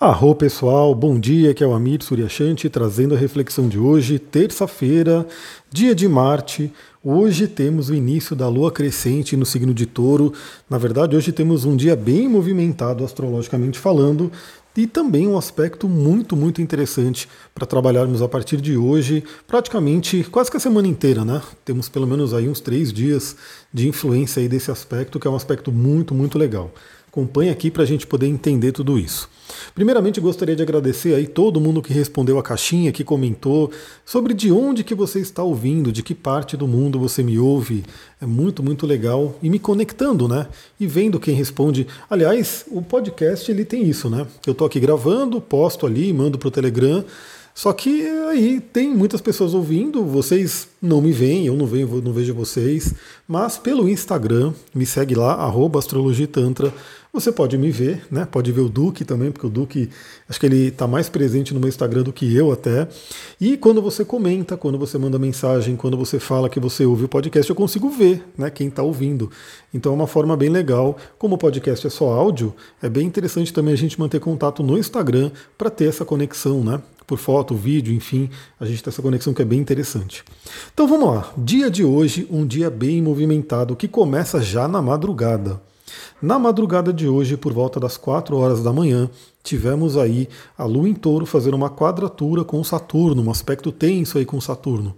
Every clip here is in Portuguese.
Arro pessoal, bom dia, aqui é o Amir Suryashanti trazendo a reflexão de hoje, terça-feira, dia de Marte. Hoje temos o início da lua crescente no signo de Touro. Na verdade, hoje temos um dia bem movimentado astrologicamente falando e também um aspecto muito, muito interessante para trabalharmos a partir de hoje, praticamente quase que a semana inteira, né? Temos pelo menos aí uns três dias de influência aí desse aspecto, que é um aspecto muito, muito legal. Acompanhe aqui para a gente poder entender tudo isso. Primeiramente, gostaria de agradecer aí todo mundo que respondeu a caixinha, que comentou sobre de onde que você está ouvindo, de que parte do mundo você me ouve. É muito, muito legal. E me conectando, né? E vendo quem responde. Aliás, o podcast ele tem isso, né? Eu estou aqui gravando, posto ali, mando para o Telegram. Só que aí tem muitas pessoas ouvindo, vocês não me veem, eu não, vejo, não vejo vocês, mas pelo Instagram, me segue lá, arroba astrologitantra, você pode me ver, né? Pode ver o Duque também, porque o Duque, acho que ele está mais presente no meu Instagram do que eu até. E quando você comenta, quando você manda mensagem, quando você fala que você ouve o podcast, eu consigo ver, né? Quem está ouvindo. Então é uma forma bem legal. Como o podcast é só áudio, é bem interessante também a gente manter contato no Instagram para ter essa conexão, né? Por foto, vídeo, enfim, a gente tem essa conexão que é bem interessante. Então vamos lá, dia de hoje, um dia bem movimentado que começa já na madrugada. Na madrugada de hoje, por volta das 4 horas da manhã, tivemos aí a Lua em Touro fazendo uma quadratura com Saturno, um aspecto tenso aí com Saturno.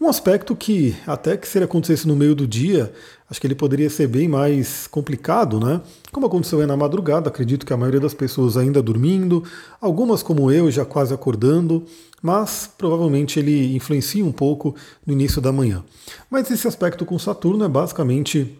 Um aspecto que, até que se ele acontecesse no meio do dia, acho que ele poderia ser bem mais complicado, né? Como aconteceu aí na madrugada, acredito que a maioria das pessoas ainda dormindo, algumas como eu já quase acordando, mas provavelmente ele influencia um pouco no início da manhã. Mas esse aspecto com Saturno é basicamente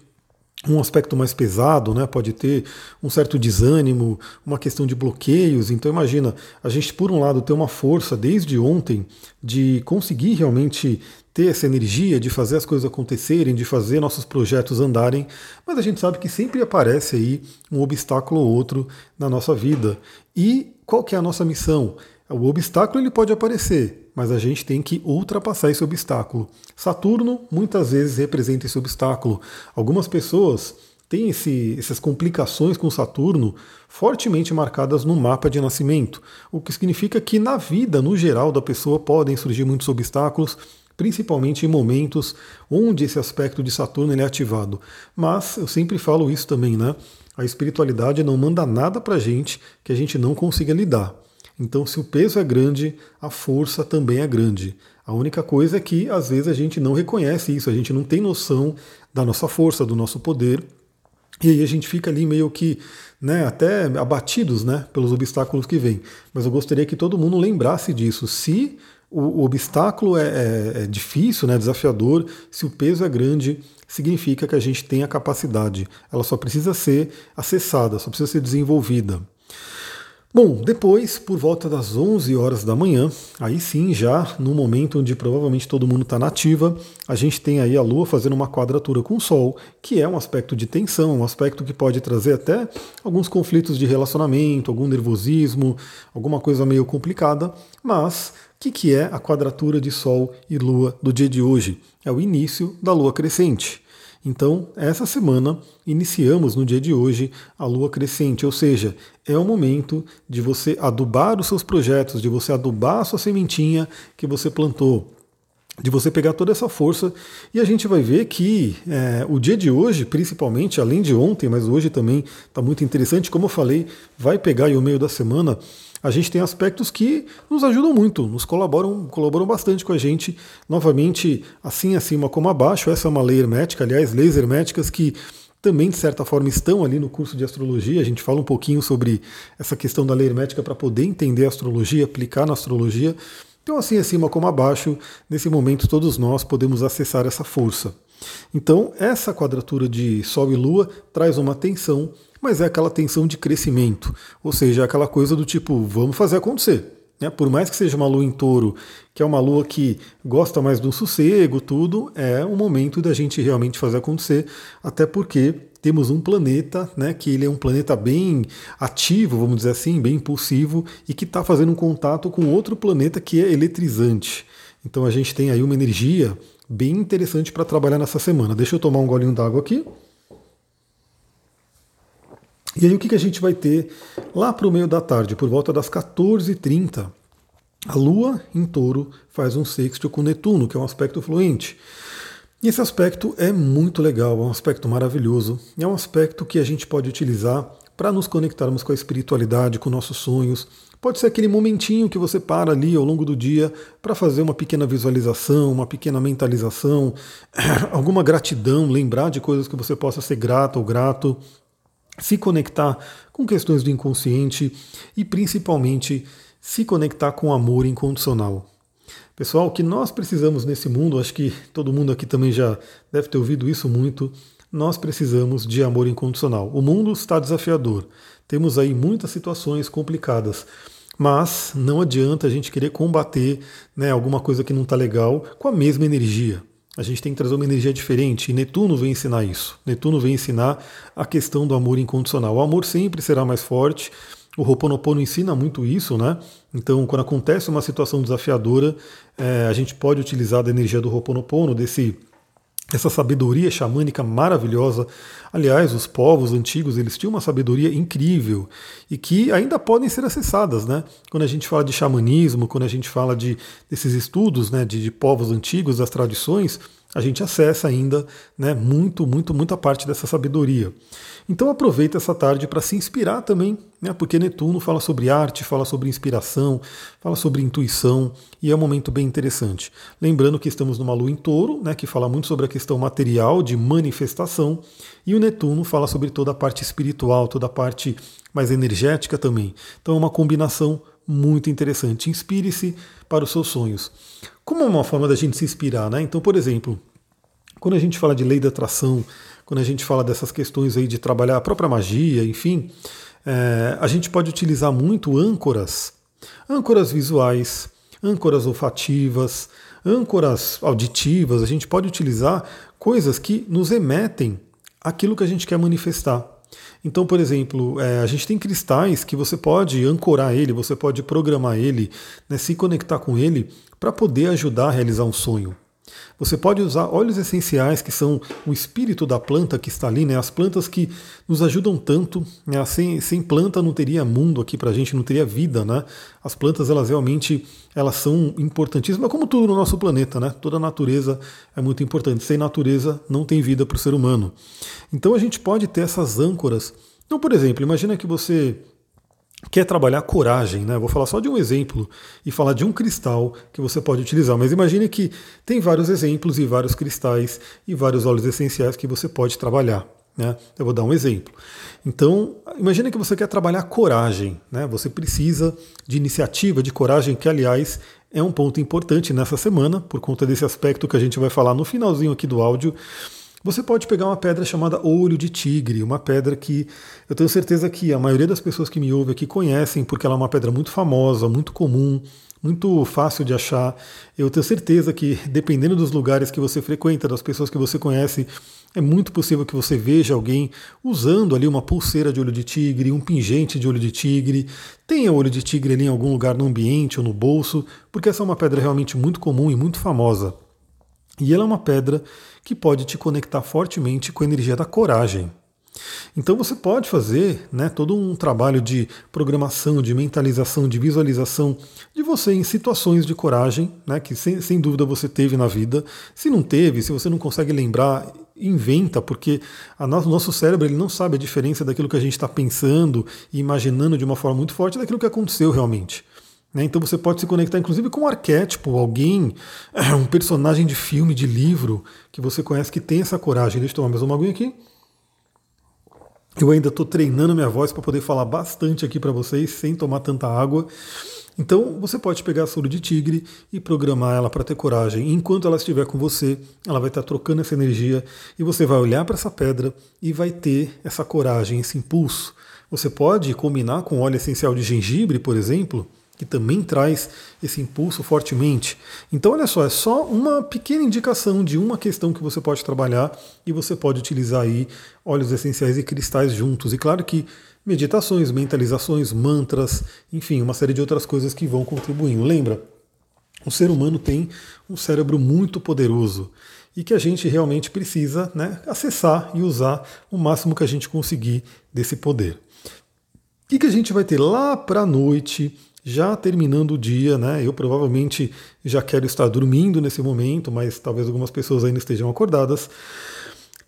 um aspecto mais pesado, né? Pode ter um certo desânimo, uma questão de bloqueios. Então imagina, a gente por um lado tem uma força desde ontem de conseguir realmente ter essa energia de fazer as coisas acontecerem, de fazer nossos projetos andarem, mas a gente sabe que sempre aparece aí um obstáculo ou outro na nossa vida. E qual que é a nossa missão? O obstáculo ele pode aparecer, mas a gente tem que ultrapassar esse obstáculo. Saturno muitas vezes representa esse obstáculo. Algumas pessoas têm esse, essas complicações com Saturno fortemente marcadas no mapa de nascimento, o que significa que na vida, no geral, da pessoa podem surgir muitos obstáculos, principalmente em momentos onde esse aspecto de Saturno é ativado. Mas eu sempre falo isso também, né? A espiritualidade não manda nada para gente que a gente não consiga lidar. Então, se o peso é grande, a força também é grande. A única coisa é que às vezes a gente não reconhece isso, a gente não tem noção da nossa força, do nosso poder, e aí a gente fica ali meio que né, até abatidos né, pelos obstáculos que vêm. Mas eu gostaria que todo mundo lembrasse disso. Se o, o obstáculo é, é, é difícil, né, desafiador, se o peso é grande, significa que a gente tem a capacidade. Ela só precisa ser acessada, só precisa ser desenvolvida. Bom, depois, por volta das 11 horas da manhã, aí sim, já no momento onde provavelmente todo mundo está nativa, a gente tem aí a Lua fazendo uma quadratura com o Sol, que é um aspecto de tensão, um aspecto que pode trazer até alguns conflitos de relacionamento, algum nervosismo, alguma coisa meio complicada, mas o que, que é a quadratura de Sol e Lua do dia de hoje? É o início da Lua crescente. Então, essa semana, iniciamos no dia de hoje a lua crescente, ou seja, é o momento de você adubar os seus projetos, de você adubar a sua sementinha que você plantou, de você pegar toda essa força. E a gente vai ver que é, o dia de hoje, principalmente, além de ontem, mas hoje também está muito interessante, como eu falei, vai pegar aí o meio da semana a gente tem aspectos que nos ajudam muito, nos colaboram, colaboram bastante com a gente. Novamente, assim acima como abaixo, essa é uma lei hermética, aliás, leis herméticas que também, de certa forma, estão ali no curso de astrologia. A gente fala um pouquinho sobre essa questão da lei hermética para poder entender a astrologia, aplicar na astrologia. Então, assim acima como abaixo, nesse momento todos nós podemos acessar essa força. Então, essa quadratura de Sol e Lua traz uma tensão mas é aquela tensão de crescimento, ou seja, aquela coisa do tipo, vamos fazer acontecer. Né? Por mais que seja uma lua em touro, que é uma lua que gosta mais do sossego, tudo, é o momento da gente realmente fazer acontecer, até porque temos um planeta, né, que ele é um planeta bem ativo, vamos dizer assim, bem impulsivo, e que está fazendo um contato com outro planeta que é eletrizante. Então a gente tem aí uma energia bem interessante para trabalhar nessa semana. Deixa eu tomar um golinho d'água aqui. E aí o que, que a gente vai ter lá para o meio da tarde, por volta das 14h30? A Lua em touro faz um sexto com Netuno, que é um aspecto fluente. E esse aspecto é muito legal, é um aspecto maravilhoso, é um aspecto que a gente pode utilizar para nos conectarmos com a espiritualidade, com nossos sonhos. Pode ser aquele momentinho que você para ali ao longo do dia para fazer uma pequena visualização, uma pequena mentalização, alguma gratidão, lembrar de coisas que você possa ser grato ou grato, se conectar com questões do inconsciente e principalmente se conectar com amor incondicional. Pessoal, o que nós precisamos nesse mundo, acho que todo mundo aqui também já deve ter ouvido isso muito, nós precisamos de amor incondicional. O mundo está desafiador. Temos aí muitas situações complicadas. Mas não adianta a gente querer combater né, alguma coisa que não está legal com a mesma energia. A gente tem que trazer uma energia diferente. E Netuno vem ensinar isso. Netuno vem ensinar a questão do amor incondicional. O amor sempre será mais forte. O Ho'oponopono ensina muito isso, né? Então, quando acontece uma situação desafiadora, é, a gente pode utilizar da energia do Ho'oponopono, desse essa sabedoria xamânica maravilhosa. Aliás, os povos antigos eles tinham uma sabedoria incrível e que ainda podem ser acessadas, né? Quando a gente fala de xamanismo, quando a gente fala de desses estudos, né, de, de povos antigos, das tradições, a gente acessa ainda, né, muito, muito, muita parte dessa sabedoria. Então aproveita essa tarde para se inspirar também, né, porque Netuno fala sobre arte, fala sobre inspiração, fala sobre intuição e é um momento bem interessante. Lembrando que estamos numa lua em touro, né, que fala muito sobre a questão material, de manifestação, e o Netuno fala sobre toda a parte espiritual, toda a parte mais energética também. Então é uma combinação muito interessante. Inspire-se para os seus sonhos. Como é uma forma da gente se inspirar, né? Então, por exemplo, quando a gente fala de lei da atração, quando a gente fala dessas questões aí de trabalhar a própria magia, enfim, é, a gente pode utilizar muito âncoras, âncoras visuais, âncoras olfativas, âncoras auditivas, a gente pode utilizar coisas que nos emetem aquilo que a gente quer manifestar. Então, por exemplo, é, a gente tem cristais que você pode ancorar ele, você pode programar ele, né, se conectar com ele para poder ajudar a realizar um sonho. Você pode usar óleos essenciais, que são o espírito da planta que está ali, né? as plantas que nos ajudam tanto. Né? Sem, sem planta não teria mundo aqui para a gente, não teria vida. Né? As plantas, elas realmente elas são importantíssimas, como tudo no nosso planeta. Né? Toda a natureza é muito importante. Sem natureza não tem vida para o ser humano. Então a gente pode ter essas âncoras. Então, por exemplo, imagina que você quer trabalhar coragem, né? Vou falar só de um exemplo e falar de um cristal que você pode utilizar. Mas imagine que tem vários exemplos e vários cristais e vários óleos essenciais que você pode trabalhar. Né? Eu vou dar um exemplo. Então, imagine que você quer trabalhar coragem, né? Você precisa de iniciativa, de coragem, que aliás é um ponto importante nessa semana, por conta desse aspecto que a gente vai falar no finalzinho aqui do áudio. Você pode pegar uma pedra chamada olho de tigre, uma pedra que eu tenho certeza que a maioria das pessoas que me ouvem aqui conhecem, porque ela é uma pedra muito famosa, muito comum, muito fácil de achar. Eu tenho certeza que, dependendo dos lugares que você frequenta, das pessoas que você conhece, é muito possível que você veja alguém usando ali uma pulseira de olho de tigre, um pingente de olho de tigre, tenha olho de tigre ali em algum lugar no ambiente ou no bolso, porque essa é uma pedra realmente muito comum e muito famosa. E ela é uma pedra que pode te conectar fortemente com a energia da coragem. Então você pode fazer né, todo um trabalho de programação, de mentalização, de visualização de você em situações de coragem, né, que sem, sem dúvida você teve na vida. Se não teve, se você não consegue lembrar, inventa, porque o no, nosso cérebro ele não sabe a diferença daquilo que a gente está pensando e imaginando de uma forma muito forte daquilo que aconteceu realmente. Né? Então você pode se conectar inclusive com um arquétipo, alguém, um personagem de filme, de livro, que você conhece que tem essa coragem. Deixa eu tomar mais uma aguinha aqui. Eu ainda estou treinando minha voz para poder falar bastante aqui para vocês, sem tomar tanta água. Então você pode pegar a soro de tigre e programar ela para ter coragem. Enquanto ela estiver com você, ela vai estar tá trocando essa energia e você vai olhar para essa pedra e vai ter essa coragem, esse impulso. Você pode combinar com óleo essencial de gengibre, por exemplo, que também traz esse impulso fortemente. Então, olha só, é só uma pequena indicação de uma questão que você pode trabalhar e você pode utilizar aí óleos essenciais e cristais juntos. E claro que meditações, mentalizações, mantras, enfim, uma série de outras coisas que vão contribuindo. Lembra? O ser humano tem um cérebro muito poderoso e que a gente realmente precisa né, acessar e usar o máximo que a gente conseguir desse poder. que, que a gente vai ter lá para a noite? Já terminando o dia, né? Eu provavelmente já quero estar dormindo nesse momento, mas talvez algumas pessoas ainda estejam acordadas.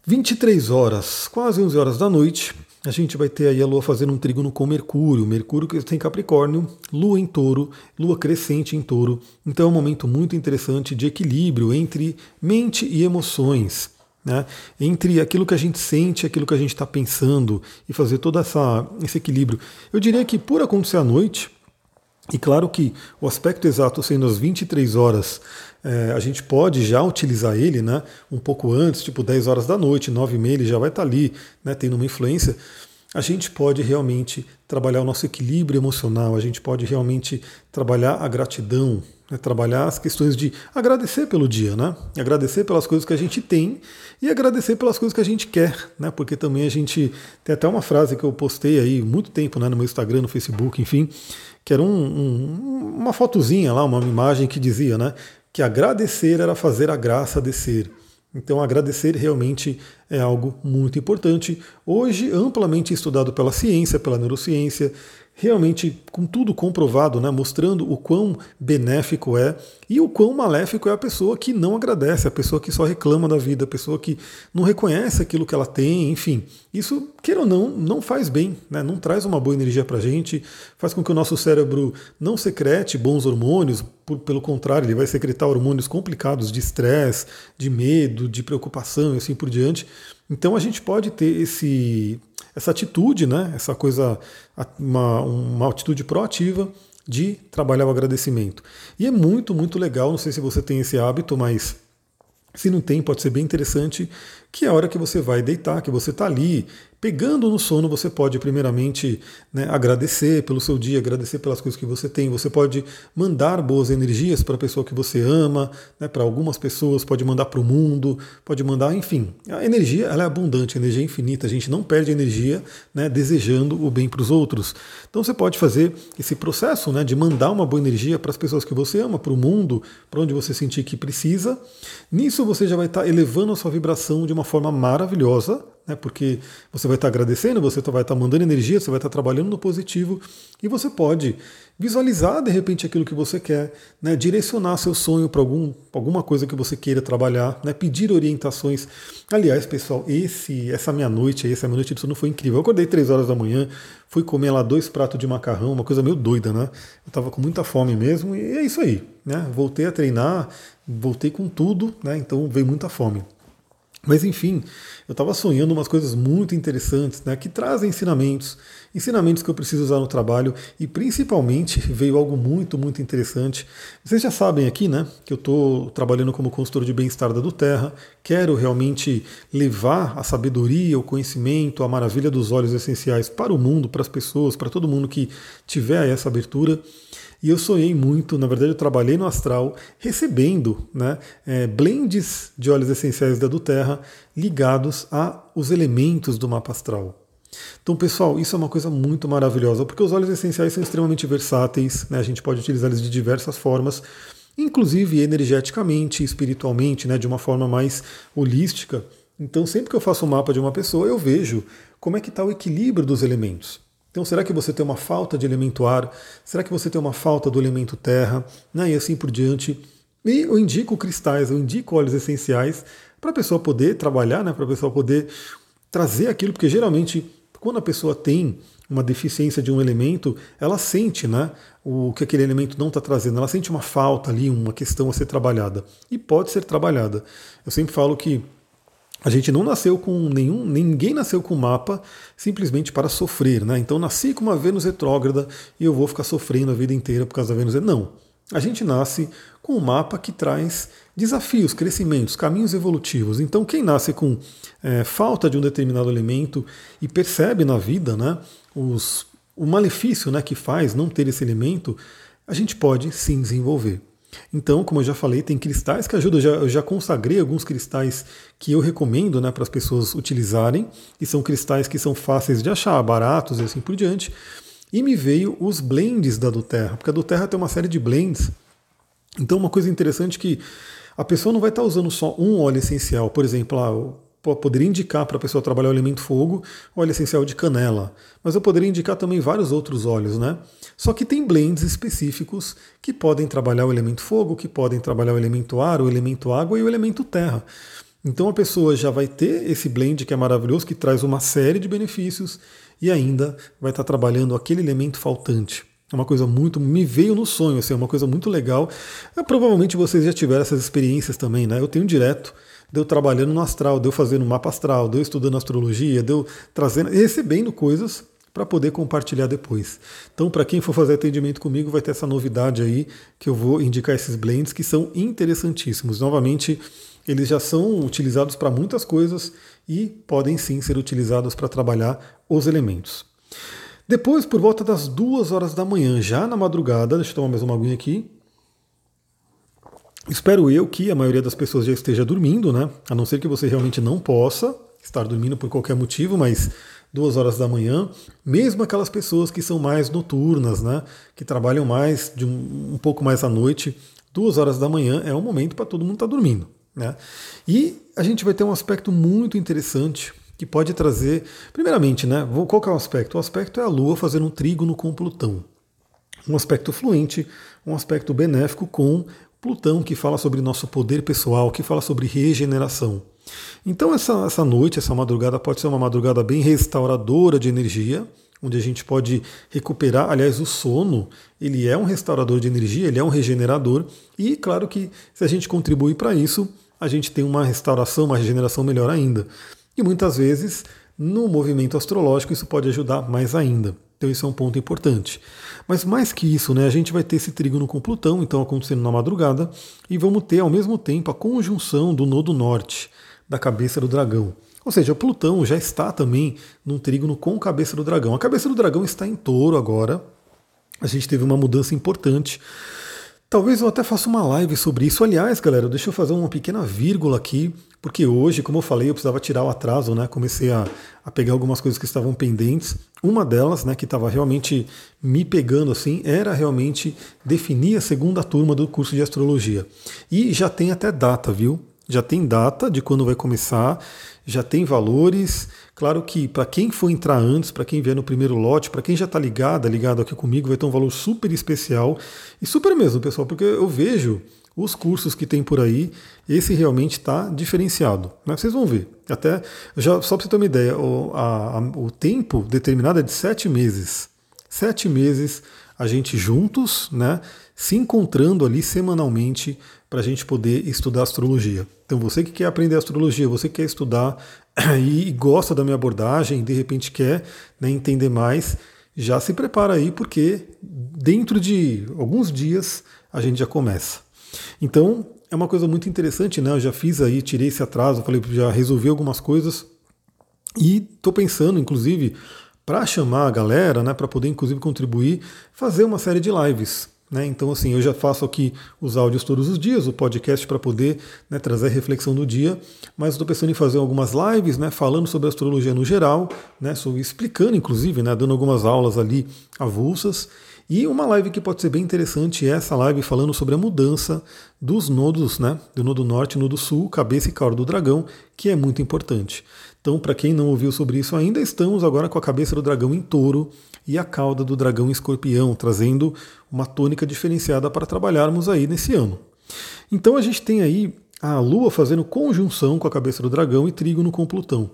23 horas, quase 11 horas da noite, a gente vai ter aí a Lua fazendo um trígono com Mercúrio. Mercúrio que tem Capricórnio, Lua em Touro, Lua crescente em Touro. Então é um momento muito interessante de equilíbrio entre mente e emoções. Né? Entre aquilo que a gente sente, aquilo que a gente está pensando e fazer todo essa, esse equilíbrio. Eu diria que por acontecer à noite, e claro que o aspecto exato sendo as 23 horas, é, a gente pode já utilizar ele né, um pouco antes, tipo 10 horas da noite, 9 e meia, ele já vai estar tá ali, né, tendo uma influência. A gente pode realmente trabalhar o nosso equilíbrio emocional, a gente pode realmente trabalhar a gratidão, né, trabalhar as questões de agradecer pelo dia, né, agradecer pelas coisas que a gente tem e agradecer pelas coisas que a gente quer, né, porque também a gente tem até uma frase que eu postei aí muito tempo né, no meu Instagram, no Facebook, enfim, que era um, um, uma fotozinha lá, uma imagem que dizia, né, que agradecer era fazer a graça descer. Então, agradecer realmente é algo muito importante. Hoje, amplamente estudado pela ciência, pela neurociência, realmente com tudo comprovado, né, mostrando o quão benéfico é e o quão maléfico é a pessoa que não agradece, a pessoa que só reclama da vida, a pessoa que não reconhece aquilo que ela tem, enfim. Isso, queira ou não, não faz bem, né, não traz uma boa energia para gente, faz com que o nosso cérebro não secrete bons hormônios, por, pelo contrário, ele vai secretar hormônios complicados de estresse, de medo, de preocupação e assim por diante. Então a gente pode ter esse, essa atitude, né, essa coisa, uma, uma atitude proativa de trabalhar o agradecimento. E é muito, muito legal, não sei se você tem esse hábito, mas se não tem, pode ser bem interessante, que é a hora que você vai deitar, que você está ali, Pegando no sono, você pode, primeiramente, né, agradecer pelo seu dia, agradecer pelas coisas que você tem. Você pode mandar boas energias para a pessoa que você ama, né, para algumas pessoas, pode mandar para o mundo, pode mandar, enfim. A energia ela é abundante, a energia é infinita. A gente não perde energia né, desejando o bem para os outros. Então você pode fazer esse processo né, de mandar uma boa energia para as pessoas que você ama, para o mundo, para onde você sentir que precisa. Nisso você já vai estar tá elevando a sua vibração de uma forma maravilhosa, né, porque você vai estar agradecendo, você vai estar mandando energia, você vai estar trabalhando no positivo e você pode visualizar de repente aquilo que você quer, né, direcionar seu sonho para algum, alguma coisa que você queira trabalhar, né, pedir orientações. Aliás, pessoal, esse essa minha noite, essa minha noite de sono foi incrível. Eu acordei três horas da manhã, fui comer lá dois pratos de macarrão, uma coisa meio doida, né? Eu estava com muita fome mesmo e é isso aí, né? Voltei a treinar, voltei com tudo, né? Então veio muita fome. Mas enfim, eu estava sonhando umas coisas muito interessantes, né, que trazem ensinamentos, ensinamentos que eu preciso usar no trabalho e principalmente veio algo muito, muito interessante. Vocês já sabem aqui, né, que eu estou trabalhando como consultor de bem-estar da do Terra, quero realmente levar a sabedoria, o conhecimento, a maravilha dos olhos essenciais para o mundo, para as pessoas, para todo mundo que tiver essa abertura. E eu sonhei muito, na verdade eu trabalhei no astral recebendo né, é, blends de óleos essenciais da do Terra ligados aos elementos do mapa astral. Então, pessoal, isso é uma coisa muito maravilhosa, porque os óleos essenciais são extremamente versáteis, né, a gente pode utilizá-los de diversas formas, inclusive energeticamente, espiritualmente, né, de uma forma mais holística. Então, sempre que eu faço um mapa de uma pessoa, eu vejo como é que está o equilíbrio dos elementos. Então, será que você tem uma falta de elemento ar? Será que você tem uma falta do elemento terra? Né? E assim por diante. E eu indico cristais, eu indico óleos essenciais para a pessoa poder trabalhar, né? para a pessoa poder trazer aquilo, porque geralmente quando a pessoa tem uma deficiência de um elemento, ela sente né, o que aquele elemento não está trazendo, ela sente uma falta ali, uma questão a ser trabalhada. E pode ser trabalhada. Eu sempre falo que a gente não nasceu com nenhum, ninguém nasceu com mapa simplesmente para sofrer, né? Então nasci com uma Vênus retrógrada e eu vou ficar sofrendo a vida inteira por causa da Vênus. Não. A gente nasce com um mapa que traz desafios, crescimentos, caminhos evolutivos. Então, quem nasce com é, falta de um determinado elemento e percebe na vida né, os, o malefício né, que faz não ter esse elemento, a gente pode sim desenvolver. Então, como eu já falei, tem cristais que ajudam. Eu já, eu já consagrei alguns cristais que eu recomendo né, para as pessoas utilizarem, e são cristais que são fáceis de achar, baratos e assim por diante. E me veio os blends da do Terra, porque a do Terra tem uma série de blends. Então, uma coisa interessante é que a pessoa não vai estar usando só um óleo essencial. Por exemplo, ah, poderia indicar para a pessoa trabalhar o elemento fogo óleo essencial de canela, mas eu poderia indicar também vários outros óleos, né? Só que tem blends específicos que podem trabalhar o elemento fogo, que podem trabalhar o elemento ar, o elemento água e o elemento terra. Então a pessoa já vai ter esse blend que é maravilhoso, que traz uma série de benefícios e ainda vai estar trabalhando aquele elemento faltante. É uma coisa muito. Me veio no sonho, assim, é uma coisa muito legal. É, provavelmente vocês já tiveram essas experiências também, né? Eu tenho direto deu trabalhando no astral, deu fazendo mapa astral, deu estudando astrologia, deu trazendo, recebendo coisas para poder compartilhar depois. Então, para quem for fazer atendimento comigo, vai ter essa novidade aí que eu vou indicar esses blends que são interessantíssimos. Novamente, eles já são utilizados para muitas coisas e podem sim ser utilizados para trabalhar os elementos. Depois, por volta das duas horas da manhã, já na madrugada, deixa eu tomar mais uma aguinha aqui. Espero eu que a maioria das pessoas já esteja dormindo, né? A não ser que você realmente não possa estar dormindo por qualquer motivo, mas duas horas da manhã, mesmo aquelas pessoas que são mais noturnas, né? Que trabalham mais de um, um pouco mais à noite, duas horas da manhã é o momento para todo mundo estar tá dormindo, né? E a gente vai ter um aspecto muito interessante que pode trazer, primeiramente, né? Qual que é o aspecto? O aspecto é a Lua fazendo um trígono com Plutão. Um aspecto fluente, um aspecto benéfico com Plutão, que fala sobre nosso poder pessoal, que fala sobre regeneração. Então, essa, essa noite, essa madrugada, pode ser uma madrugada bem restauradora de energia, onde a gente pode recuperar. Aliás, o sono, ele é um restaurador de energia, ele é um regenerador, e claro que se a gente contribuir para isso, a gente tem uma restauração, uma regeneração melhor ainda. E muitas vezes, no movimento astrológico, isso pode ajudar mais ainda. Então, isso é um ponto importante. Mas mais que isso, né, a gente vai ter esse trígono com Plutão, então acontecendo na madrugada, e vamos ter ao mesmo tempo a conjunção do nodo norte da cabeça do dragão. Ou seja, Plutão já está também num trígono com a cabeça do dragão. A cabeça do dragão está em touro agora. A gente teve uma mudança importante. Talvez eu até faça uma live sobre isso. Aliás, galera, deixa eu fazer uma pequena vírgula aqui, porque hoje, como eu falei, eu precisava tirar o atraso, né? Comecei a, a pegar algumas coisas que estavam pendentes. Uma delas, né, que estava realmente me pegando assim, era realmente definir a segunda turma do curso de astrologia. E já tem até data, viu? Já tem data de quando vai começar, já tem valores. Claro que para quem for entrar antes, para quem vier no primeiro lote, para quem já está ligado, ligado aqui comigo, vai ter um valor super especial. E super mesmo, pessoal, porque eu vejo os cursos que tem por aí, esse realmente está diferenciado. Mas vocês vão ver. Até já só para você ter uma ideia, o, a, a, o tempo determinado é de sete meses. Sete meses a gente juntos, né, se encontrando ali semanalmente para a gente poder estudar astrologia. Então você que quer aprender astrologia, você que quer estudar e gosta da minha abordagem, de repente quer né, entender mais, já se prepara aí porque dentro de alguns dias a gente já começa. Então, é uma coisa muito interessante, né? Eu já fiz aí, tirei esse atraso, falei, já resolvi algumas coisas e estou pensando, inclusive, para chamar a galera, né, para poder inclusive contribuir, fazer uma série de lives. Né? Então, assim, eu já faço aqui os áudios todos os dias, o podcast para poder né, trazer reflexão do dia, mas estou pensando em fazer algumas lives, né, falando sobre astrologia no geral, né, sobre, explicando, inclusive, né, dando algumas aulas ali avulsas. E uma live que pode ser bem interessante é essa live falando sobre a mudança dos nodos, né? Do nodo norte nodo sul, cabeça e cauda do dragão, que é muito importante. Então, para quem não ouviu sobre isso ainda, estamos agora com a cabeça do dragão em touro e a cauda do dragão em escorpião, trazendo uma tônica diferenciada para trabalharmos aí nesse ano. Então a gente tem aí a Lua fazendo conjunção com a cabeça do dragão e trígono com Plutão.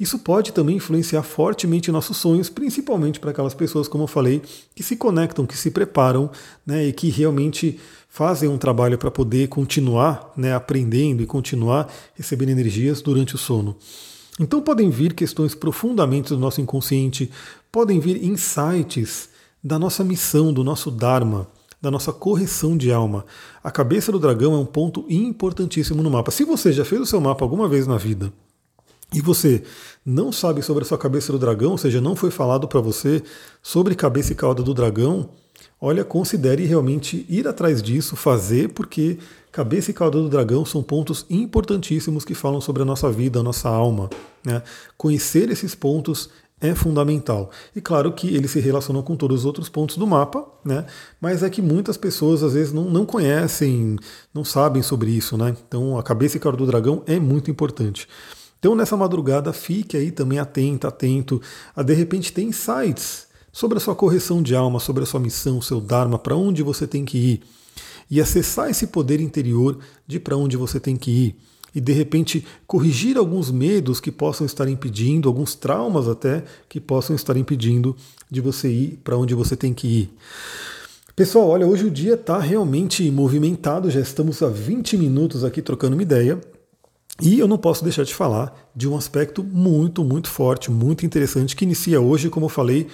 Isso pode também influenciar fortemente nossos sonhos, principalmente para aquelas pessoas, como eu falei, que se conectam, que se preparam né, e que realmente fazem um trabalho para poder continuar né, aprendendo e continuar recebendo energias durante o sono. Então podem vir questões profundamente do nosso inconsciente, podem vir insights da nossa missão, do nosso Dharma da nossa correção de alma. A cabeça do dragão é um ponto importantíssimo no mapa. Se você já fez o seu mapa alguma vez na vida e você não sabe sobre a sua cabeça do dragão, ou seja, não foi falado para você sobre cabeça e cauda do dragão, olha, considere realmente ir atrás disso, fazer, porque cabeça e cauda do dragão são pontos importantíssimos que falam sobre a nossa vida, a nossa alma. Né? Conhecer esses pontos é fundamental. E claro que ele se relaciona com todos os outros pontos do mapa, né? mas é que muitas pessoas às vezes não, não conhecem, não sabem sobre isso. Né? Então a cabeça e cara do dragão é muito importante. Então, nessa madrugada, fique aí também atento, atento a de repente ter insights sobre a sua correção de alma, sobre a sua missão, seu Dharma, para onde você tem que ir. E acessar esse poder interior de para onde você tem que ir. E de repente corrigir alguns medos que possam estar impedindo, alguns traumas até que possam estar impedindo de você ir para onde você tem que ir. Pessoal, olha, hoje o dia está realmente movimentado, já estamos há 20 minutos aqui trocando uma ideia. E eu não posso deixar de falar de um aspecto muito, muito forte, muito interessante, que inicia hoje, como eu falei,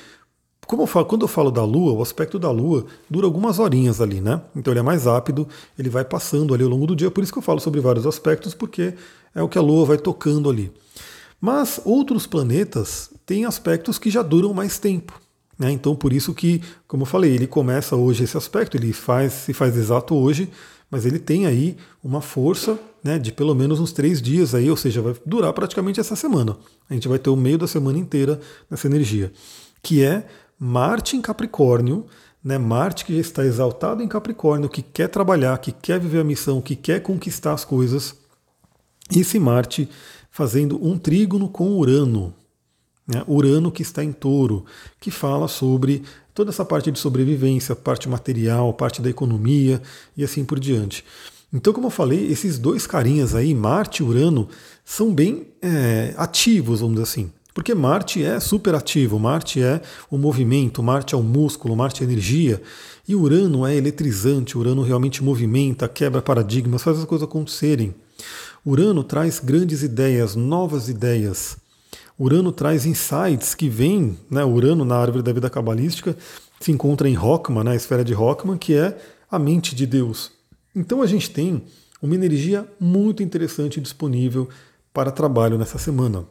como eu falo, quando eu falo da Lua, o aspecto da Lua dura algumas horinhas ali, né? Então ele é mais rápido, ele vai passando ali ao longo do dia, por isso que eu falo sobre vários aspectos, porque é o que a Lua vai tocando ali. Mas outros planetas têm aspectos que já duram mais tempo. Né? Então por isso que, como eu falei, ele começa hoje esse aspecto, ele faz, se faz exato hoje, mas ele tem aí uma força né, de pelo menos uns três dias aí, ou seja, vai durar praticamente essa semana. A gente vai ter o meio da semana inteira nessa energia, que é Marte em Capricórnio, né? Marte que já está exaltado em Capricórnio, que quer trabalhar, que quer viver a missão, que quer conquistar as coisas. Esse Marte fazendo um trígono com Urano. Né? Urano que está em touro, que fala sobre toda essa parte de sobrevivência, parte material, parte da economia e assim por diante. Então, como eu falei, esses dois carinhas aí, Marte e Urano, são bem é, ativos, vamos dizer assim. Porque Marte é super ativo, Marte é o movimento, Marte é o músculo, Marte é energia, e Urano é eletrizante, Urano realmente movimenta, quebra paradigmas, faz as coisas acontecerem. Urano traz grandes ideias, novas ideias. Urano traz insights que vêm, né, Urano na árvore da vida cabalística se encontra em Rockman, na esfera de Rockman, que é a mente de Deus. Então a gente tem uma energia muito interessante disponível para trabalho nessa semana.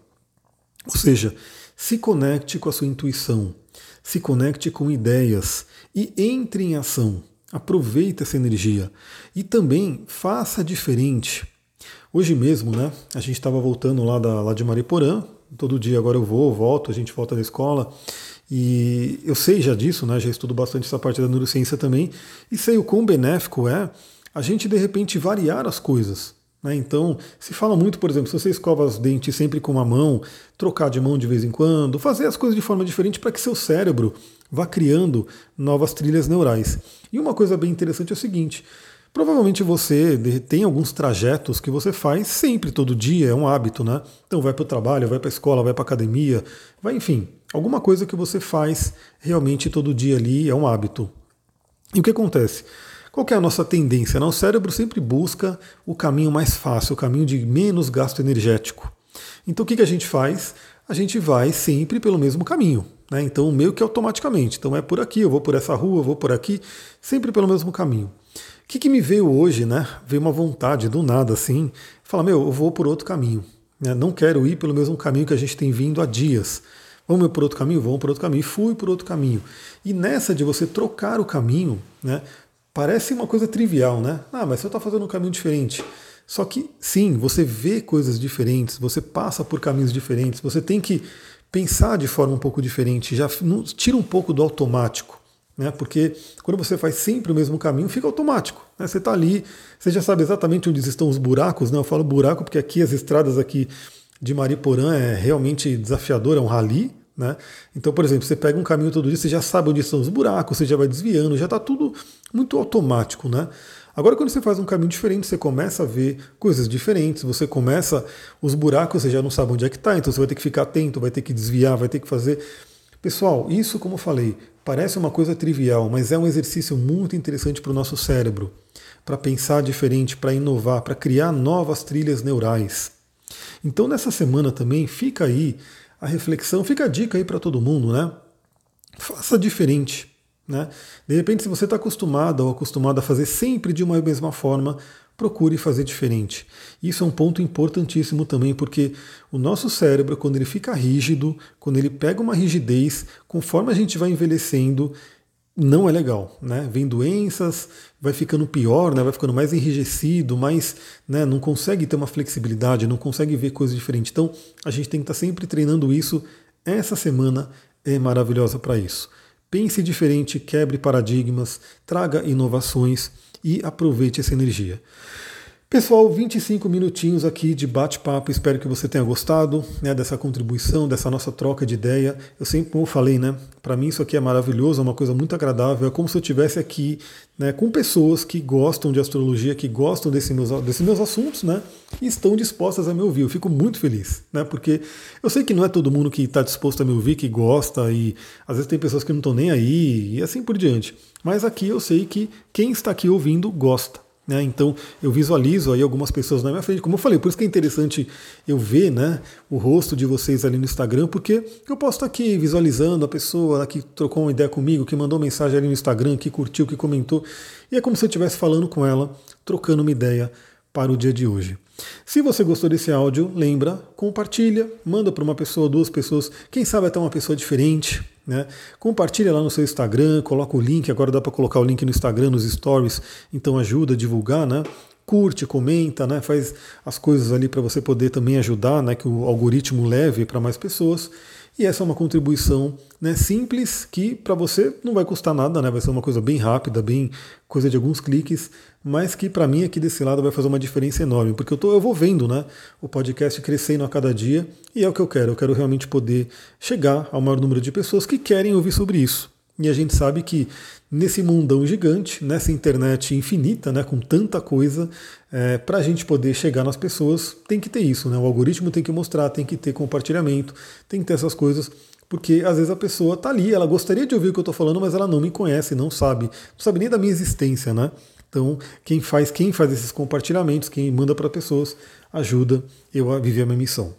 Ou seja, se conecte com a sua intuição, se conecte com ideias e entre em ação. Aproveite essa energia e também faça diferente. Hoje mesmo, né? A gente estava voltando lá, da, lá de Mariporã. Todo dia agora eu vou, volto, a gente volta da escola. E eu sei já disso, né? Já estudo bastante essa parte da neurociência também. E sei o quão benéfico é a gente de repente variar as coisas. Né? Então, se fala muito, por exemplo, se você escova os dentes sempre com uma mão, trocar de mão de vez em quando, fazer as coisas de forma diferente para que seu cérebro vá criando novas trilhas neurais. E uma coisa bem interessante é o seguinte: provavelmente você tem alguns trajetos que você faz sempre, todo dia, é um hábito, né? Então, vai para o trabalho, vai para a escola, vai para a academia, vai, enfim, alguma coisa que você faz realmente todo dia ali é um hábito. E o que acontece? Qual é a nossa tendência? Né? O cérebro sempre busca o caminho mais fácil, o caminho de menos gasto energético. Então o que, que a gente faz? A gente vai sempre pelo mesmo caminho. Né? Então, meio que automaticamente. Então é por aqui, eu vou por essa rua, eu vou por aqui, sempre pelo mesmo caminho. O que, que me veio hoje, né? Veio uma vontade do nada assim, falar, meu, eu vou por outro caminho. Né? Não quero ir pelo mesmo caminho que a gente tem vindo há dias. Vamos por outro caminho? Vamos por outro caminho. E fui por outro caminho. E nessa de você trocar o caminho, né? Parece uma coisa trivial, né? Ah, mas você está fazendo um caminho diferente. Só que sim, você vê coisas diferentes, você passa por caminhos diferentes, você tem que pensar de forma um pouco diferente, já tira um pouco do automático. Né? Porque quando você faz sempre o mesmo caminho, fica automático. Né? Você está ali, você já sabe exatamente onde estão os buracos. Né? Eu falo buraco porque aqui as estradas aqui de Mariporã é realmente desafiador, é um rally. Né? Então, por exemplo, você pega um caminho todo dia, você já sabe onde estão os buracos, você já vai desviando, já está tudo muito automático. Né? Agora, quando você faz um caminho diferente, você começa a ver coisas diferentes, você começa. Os buracos você já não sabe onde é que está, então você vai ter que ficar atento, vai ter que desviar, vai ter que fazer. Pessoal, isso, como falei, parece uma coisa trivial, mas é um exercício muito interessante para o nosso cérebro, para pensar diferente, para inovar, para criar novas trilhas neurais. Então, nessa semana também, fica aí a reflexão, fica a dica aí para todo mundo, né? Faça diferente. Né? De repente, se você está acostumado ou acostumado a fazer sempre de uma mesma forma, procure fazer diferente. Isso é um ponto importantíssimo também, porque o nosso cérebro, quando ele fica rígido, quando ele pega uma rigidez, conforme a gente vai envelhecendo, não é legal, né? Vem doenças, vai ficando pior, né? vai ficando mais enrijecido, mais, né? não consegue ter uma flexibilidade, não consegue ver coisas diferentes. Então, a gente tem que estar sempre treinando isso. Essa semana é maravilhosa para isso. Pense diferente, quebre paradigmas, traga inovações e aproveite essa energia. Pessoal, 25 minutinhos aqui de bate-papo. Espero que você tenha gostado né, dessa contribuição, dessa nossa troca de ideia. Eu sempre, como eu falei, né? Para mim isso aqui é maravilhoso, é uma coisa muito agradável. É como se eu estivesse aqui né, com pessoas que gostam de astrologia, que gostam desse meus, desses meus assuntos, né? E estão dispostas a me ouvir. Eu fico muito feliz, né? Porque eu sei que não é todo mundo que está disposto a me ouvir, que gosta, e às vezes tem pessoas que não estão nem aí, e assim por diante. Mas aqui eu sei que quem está aqui ouvindo gosta. Né? Então eu visualizo aí algumas pessoas na minha frente, como eu falei, por isso que é interessante eu ver né, o rosto de vocês ali no Instagram, porque eu posso estar aqui visualizando a pessoa que trocou uma ideia comigo, que mandou mensagem ali no Instagram, que curtiu, que comentou, e é como se eu estivesse falando com ela, trocando uma ideia para o dia de hoje. Se você gostou desse áudio, lembra, compartilha, manda para uma pessoa, duas pessoas, quem sabe até uma pessoa diferente, né? Compartilha lá no seu Instagram, coloca o link, agora dá para colocar o link no Instagram, nos stories, então ajuda a divulgar, né? Curte, comenta, né? faz as coisas ali para você poder também ajudar, né? que o algoritmo leve para mais pessoas. E essa é uma contribuição né, simples que para você não vai custar nada, né? vai ser uma coisa bem rápida, bem coisa de alguns cliques, mas que para mim aqui desse lado vai fazer uma diferença enorme, porque eu, tô, eu vou vendo né, o podcast crescendo a cada dia e é o que eu quero. Eu quero realmente poder chegar ao maior número de pessoas que querem ouvir sobre isso. E a gente sabe que nesse mundão gigante, nessa internet infinita, né, com tanta coisa, é, para a gente poder chegar nas pessoas, tem que ter isso. Né? O algoritmo tem que mostrar, tem que ter compartilhamento, tem que ter essas coisas, porque às vezes a pessoa está ali, ela gostaria de ouvir o que eu estou falando, mas ela não me conhece, não sabe, não sabe nem da minha existência. Né? Então, quem faz, quem faz esses compartilhamentos, quem manda para pessoas, ajuda eu a viver a minha missão.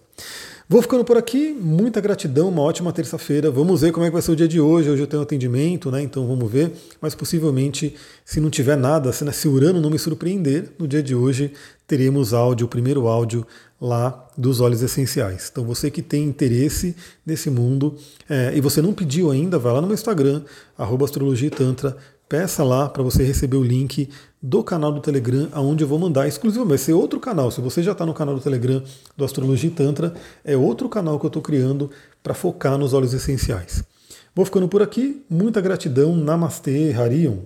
Vou ficando por aqui, muita gratidão, uma ótima terça-feira. Vamos ver como é que vai ser o dia de hoje. Hoje eu tenho atendimento, né? Então vamos ver. Mas possivelmente, se não tiver nada, se, se Urano não me surpreender, no dia de hoje teremos áudio, o primeiro áudio lá dos óleos essenciais. Então você que tem interesse nesse mundo é, e você não pediu ainda, vai lá no meu Instagram, astrologia tantra, peça lá para você receber o link do canal do Telegram, aonde eu vou mandar exclusivamente. Ser outro canal. Se você já está no canal do Telegram do Astrologia e Tantra, é outro canal que eu estou criando para focar nos óleos essenciais. Vou ficando por aqui. Muita gratidão. Namastê, Harion.